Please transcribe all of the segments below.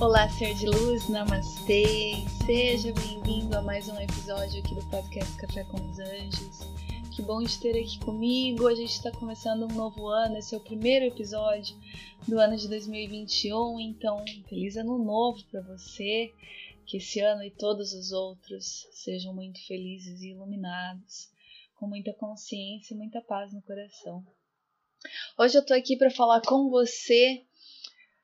Olá, ser de luz, namastê! Seja bem-vindo a mais um episódio aqui do podcast Café com os Anjos. Que bom de ter aqui comigo. A gente está começando um novo ano, esse é o primeiro episódio do ano de 2021. Então, feliz ano novo para você. Que esse ano e todos os outros sejam muito felizes e iluminados, com muita consciência e muita paz no coração. Hoje eu tô aqui para falar com você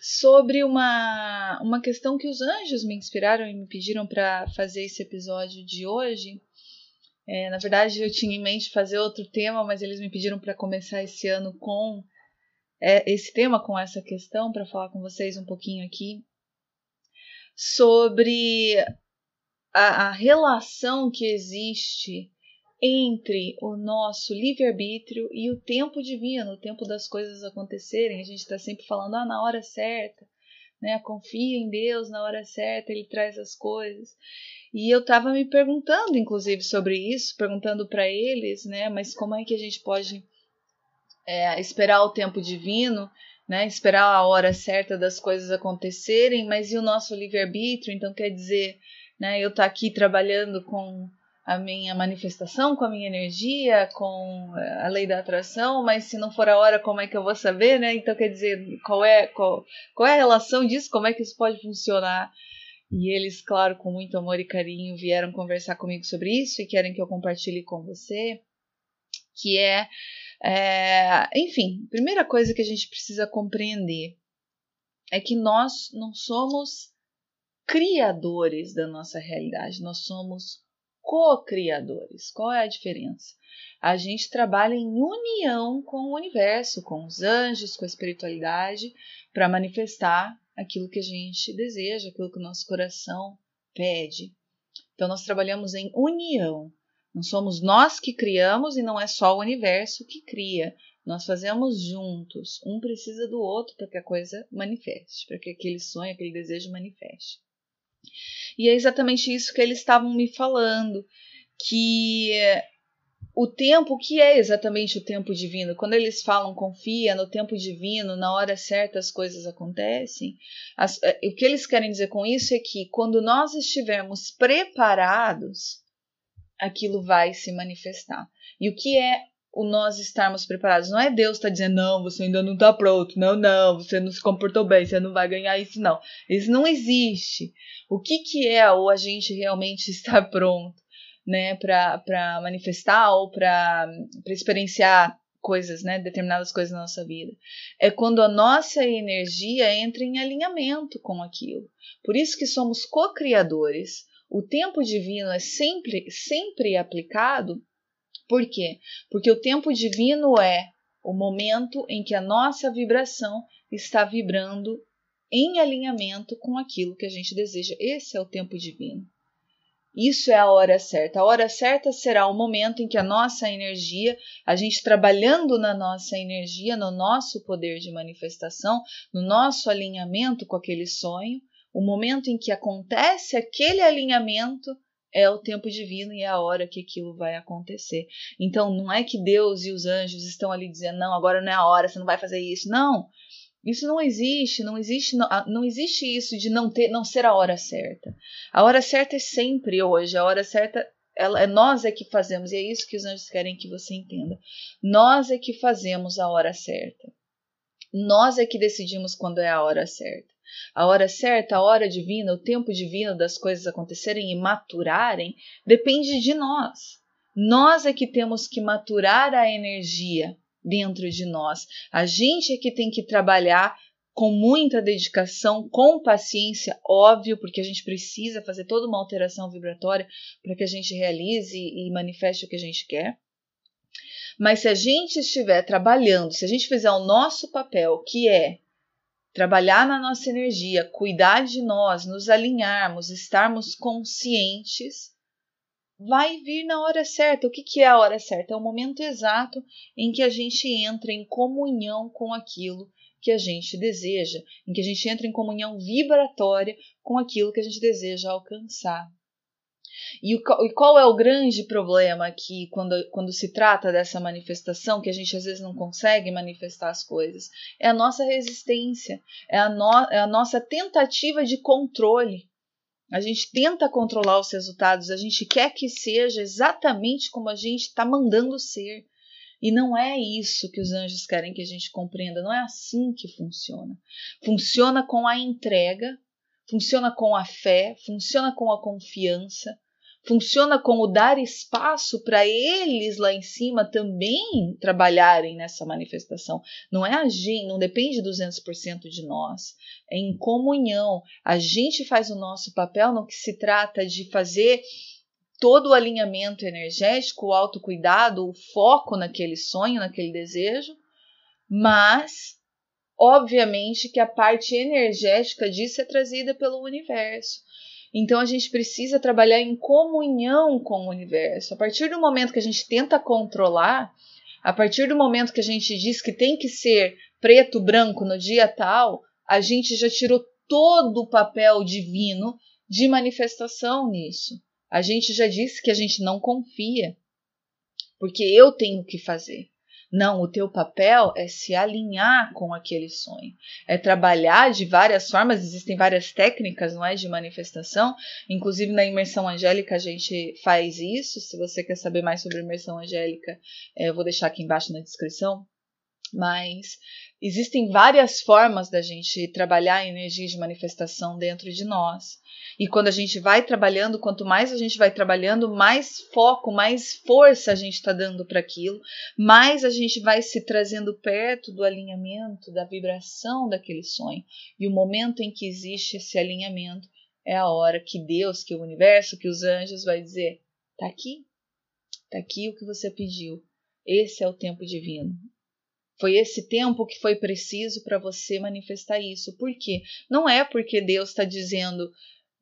sobre uma, uma questão que os anjos me inspiraram e me pediram para fazer esse episódio de hoje. É, na verdade, eu tinha em mente fazer outro tema, mas eles me pediram para começar esse ano com é, esse tema, com essa questão, para falar com vocês um pouquinho aqui sobre a, a relação que existe entre o nosso livre-arbítrio e o tempo divino, o tempo das coisas acontecerem. A gente está sempre falando, ah, na hora certa, né? Confia em Deus, na hora certa Ele traz as coisas. E eu estava me perguntando, inclusive, sobre isso, perguntando para eles, né? Mas como é que a gente pode é, esperar o tempo divino, né? Esperar a hora certa das coisas acontecerem, mas e o nosso livre-arbítrio? Então, quer dizer, né? Eu estar tá aqui trabalhando com a minha manifestação, com a minha energia, com eh, a lei da atração, mas se não for a hora, como é que eu vou saber, né? Então, quer dizer, qual é, qual, qual é a relação disso? Como é que isso pode funcionar? E eles, claro, com muito amor e carinho, vieram conversar comigo sobre isso e querem que eu compartilhe com você, que é, é enfim, primeira coisa que a gente precisa compreender é que nós não somos criadores da nossa realidade, nós somos co-criadores. Qual é a diferença? A gente trabalha em união com o universo, com os anjos, com a espiritualidade, para manifestar aquilo que a gente deseja, aquilo que o nosso coração pede. Então, nós trabalhamos em união. Não somos nós que criamos e não é só o universo que cria. Nós fazemos juntos. Um precisa do outro para que a coisa manifeste, para que aquele sonho, aquele desejo manifeste. E é exatamente isso que eles estavam me falando, que o tempo, que é exatamente o tempo divino? Quando eles falam confia no tempo divino, na hora certa as coisas acontecem, as, é, o que eles querem dizer com isso é que quando nós estivermos preparados, aquilo vai se manifestar. E o que é o nós estarmos preparados? Não é Deus está dizendo, não, você ainda não está pronto, não, não, você não se comportou bem, você não vai ganhar isso, não. Isso não existe o que, que é o a gente realmente estar pronto né, para manifestar ou para experienciar coisas, né, determinadas coisas na nossa vida. É quando a nossa energia entra em alinhamento com aquilo. Por isso que somos co-criadores. O tempo divino é sempre, sempre aplicado. Por quê? Porque o tempo divino é o momento em que a nossa vibração está vibrando em alinhamento com aquilo que a gente deseja. Esse é o tempo divino. Isso é a hora certa. A hora certa será o momento em que a nossa energia, a gente trabalhando na nossa energia, no nosso poder de manifestação, no nosso alinhamento com aquele sonho, o momento em que acontece aquele alinhamento é o tempo divino e é a hora que aquilo vai acontecer. Então não é que Deus e os anjos estão ali dizendo, não, agora não é a hora, você não vai fazer isso. Não. Isso não existe, não existe, não, não, existe isso de não ter, não ser a hora certa. A hora certa é sempre hoje. A hora certa ela, é nós é que fazemos e é isso que os anjos querem que você entenda. Nós é que fazemos a hora certa. Nós é que decidimos quando é a hora certa. A hora certa, a hora divina, o tempo divino das coisas acontecerem e maturarem depende de nós. Nós é que temos que maturar a energia dentro de nós. A gente é que tem que trabalhar com muita dedicação, com paciência, óbvio, porque a gente precisa fazer toda uma alteração vibratória para que a gente realize e manifeste o que a gente quer. Mas se a gente estiver trabalhando, se a gente fizer o nosso papel, que é trabalhar na nossa energia, cuidar de nós, nos alinharmos, estarmos conscientes, vai vir na hora certa. O que, que é a hora certa? É o momento exato em que a gente entra em comunhão com aquilo que a gente deseja, em que a gente entra em comunhão vibratória com aquilo que a gente deseja alcançar. E, o, e qual é o grande problema aqui quando, quando se trata dessa manifestação, que a gente às vezes não consegue manifestar as coisas? É a nossa resistência, é a, no, é a nossa tentativa de controle. A gente tenta controlar os resultados, a gente quer que seja exatamente como a gente está mandando ser. E não é isso que os anjos querem que a gente compreenda, não é assim que funciona. Funciona com a entrega, funciona com a fé, funciona com a confiança, funciona com o dar espaço para eles lá em cima também trabalharem nessa manifestação. Não é a gente, não depende 200% de nós. É em comunhão. A gente faz o nosso papel no que se trata de fazer todo o alinhamento energético, o autocuidado, o foco naquele sonho, naquele desejo, mas obviamente que a parte energética disso é trazida pelo universo. Então a gente precisa trabalhar em comunhão com o universo. A partir do momento que a gente tenta controlar, a partir do momento que a gente diz que tem que ser preto, branco no dia tal, a gente já tirou todo o papel divino de manifestação nisso. A gente já disse que a gente não confia, porque eu tenho que fazer. Não, o teu papel é se alinhar com aquele sonho, é trabalhar de várias formas, existem várias técnicas, não é, de manifestação. Inclusive na imersão angélica a gente faz isso. Se você quer saber mais sobre imersão angélica, é, eu vou deixar aqui embaixo na descrição. Mas existem várias formas da gente trabalhar a energia de manifestação dentro de nós. E quando a gente vai trabalhando, quanto mais a gente vai trabalhando, mais foco, mais força a gente está dando para aquilo, mais a gente vai se trazendo perto do alinhamento, da vibração daquele sonho. E o momento em que existe esse alinhamento é a hora que Deus, que o universo, que os anjos vai dizer: tá aqui, tá aqui o que você pediu. Esse é o tempo divino. Foi esse tempo que foi preciso para você manifestar isso. Por quê? Não é porque Deus está dizendo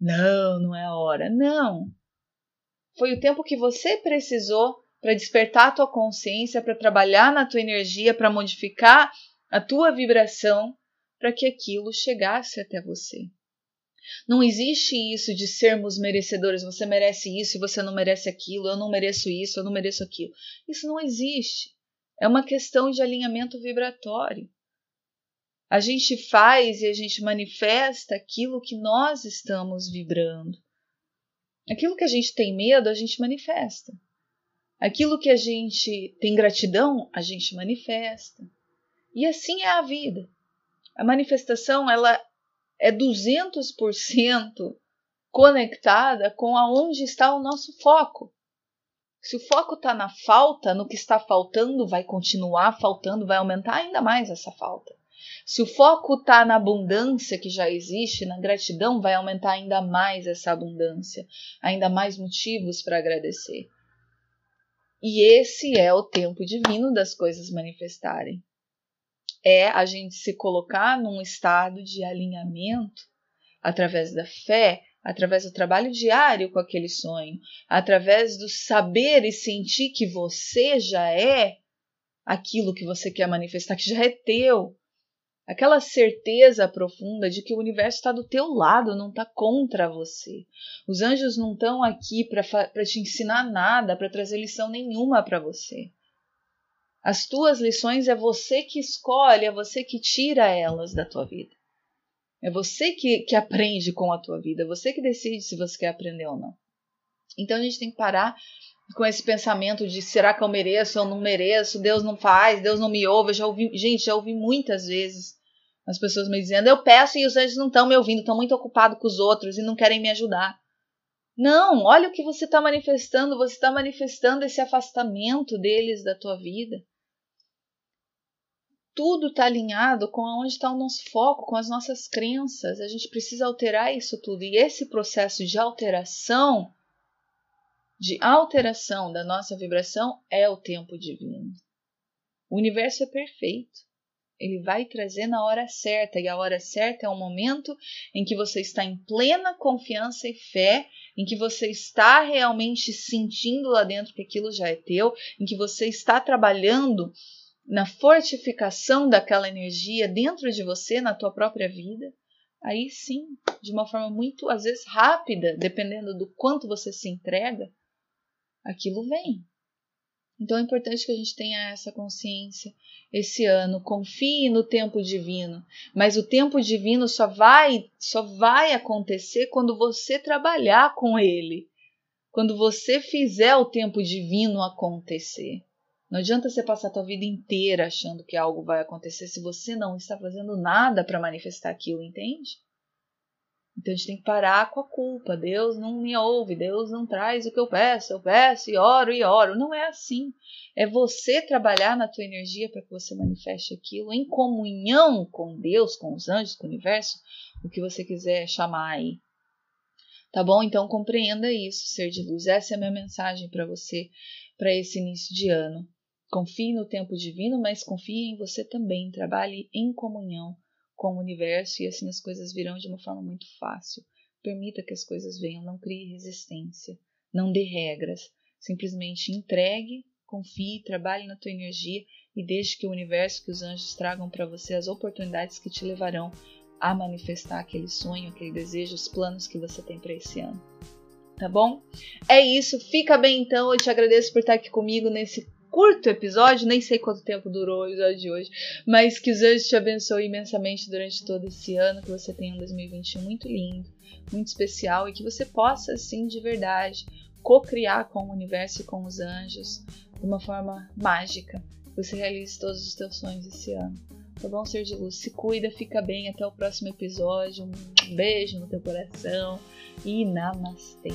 não, não é a hora. Não. Foi o tempo que você precisou para despertar a tua consciência, para trabalhar na tua energia, para modificar a tua vibração, para que aquilo chegasse até você. Não existe isso de sermos merecedores, você merece isso e você não merece aquilo, eu não mereço isso, eu não mereço aquilo. Isso não existe. É uma questão de alinhamento vibratório. A gente faz e a gente manifesta aquilo que nós estamos vibrando. Aquilo que a gente tem medo, a gente manifesta. Aquilo que a gente tem gratidão, a gente manifesta. E assim é a vida. A manifestação, ela é 200% conectada com aonde está o nosso foco. Se o foco está na falta, no que está faltando, vai continuar faltando, vai aumentar ainda mais essa falta. Se o foco está na abundância que já existe, na gratidão, vai aumentar ainda mais essa abundância, ainda mais motivos para agradecer. E esse é o tempo divino das coisas manifestarem. É a gente se colocar num estado de alinhamento através da fé, através do trabalho diário com aquele sonho, através do saber e sentir que você já é aquilo que você quer manifestar, que já é teu, aquela certeza profunda de que o universo está do teu lado, não está contra você. Os anjos não estão aqui para te ensinar nada, para trazer lição nenhuma para você. As tuas lições é você que escolhe, é você que tira elas da tua vida. É você que, que aprende com a tua vida, é você que decide se você quer aprender ou não. Então a gente tem que parar com esse pensamento de será que eu mereço ou não mereço, Deus não faz, Deus não me ouve. Eu já ouvi, gente, já ouvi muitas vezes as pessoas me dizendo: eu peço e os anjos não estão me ouvindo, estão muito ocupados com os outros e não querem me ajudar. Não, olha o que você está manifestando. Você está manifestando esse afastamento deles da tua vida. Tudo está alinhado com onde está o nosso foco, com as nossas crenças. A gente precisa alterar isso tudo. E esse processo de alteração, de alteração da nossa vibração, é o tempo divino. O universo é perfeito. Ele vai trazer na hora certa, e a hora certa é o momento em que você está em plena confiança e fé, em que você está realmente sentindo lá dentro que aquilo já é teu, em que você está trabalhando na fortificação daquela energia dentro de você, na tua própria vida. Aí sim, de uma forma muito, às vezes, rápida, dependendo do quanto você se entrega, aquilo vem. Então é importante que a gente tenha essa consciência esse ano. Confie no tempo divino, mas o tempo divino só vai só vai acontecer quando você trabalhar com ele. Quando você fizer o tempo divino acontecer. Não adianta você passar a tua vida inteira achando que algo vai acontecer se você não está fazendo nada para manifestar aquilo, entende? Então a gente tem que parar com a culpa. Deus não me ouve, Deus não traz o que eu peço, eu peço e oro e oro. Não é assim. É você trabalhar na tua energia para que você manifeste aquilo em comunhão com Deus, com os anjos, com o universo, o que você quiser chamar aí. Tá bom? Então compreenda isso, ser de luz. Essa é a minha mensagem para você para esse início de ano. Confie no tempo divino, mas confie em você também. Trabalhe em comunhão com o universo e assim as coisas virão de uma forma muito fácil. Permita que as coisas venham, não crie resistência, não dê regras, simplesmente entregue, confie, trabalhe na tua energia e deixe que o universo, que os anjos tragam para você as oportunidades que te levarão a manifestar aquele sonho, aquele desejo, os planos que você tem para esse ano. Tá bom? É isso, fica bem então. Eu te agradeço por estar aqui comigo nesse curto episódio, nem sei quanto tempo durou o episódio de hoje, mas que os anjos te abençoe imensamente durante todo esse ano, que você tenha um 2021 muito lindo, muito especial e que você possa, assim, de verdade, co-criar com o universo e com os anjos de uma forma mágica. Que você realize todos os teus sonhos esse ano. Tá bom, ser de luz? Se cuida, fica bem. Até o próximo episódio. Um beijo no teu coração e namastê.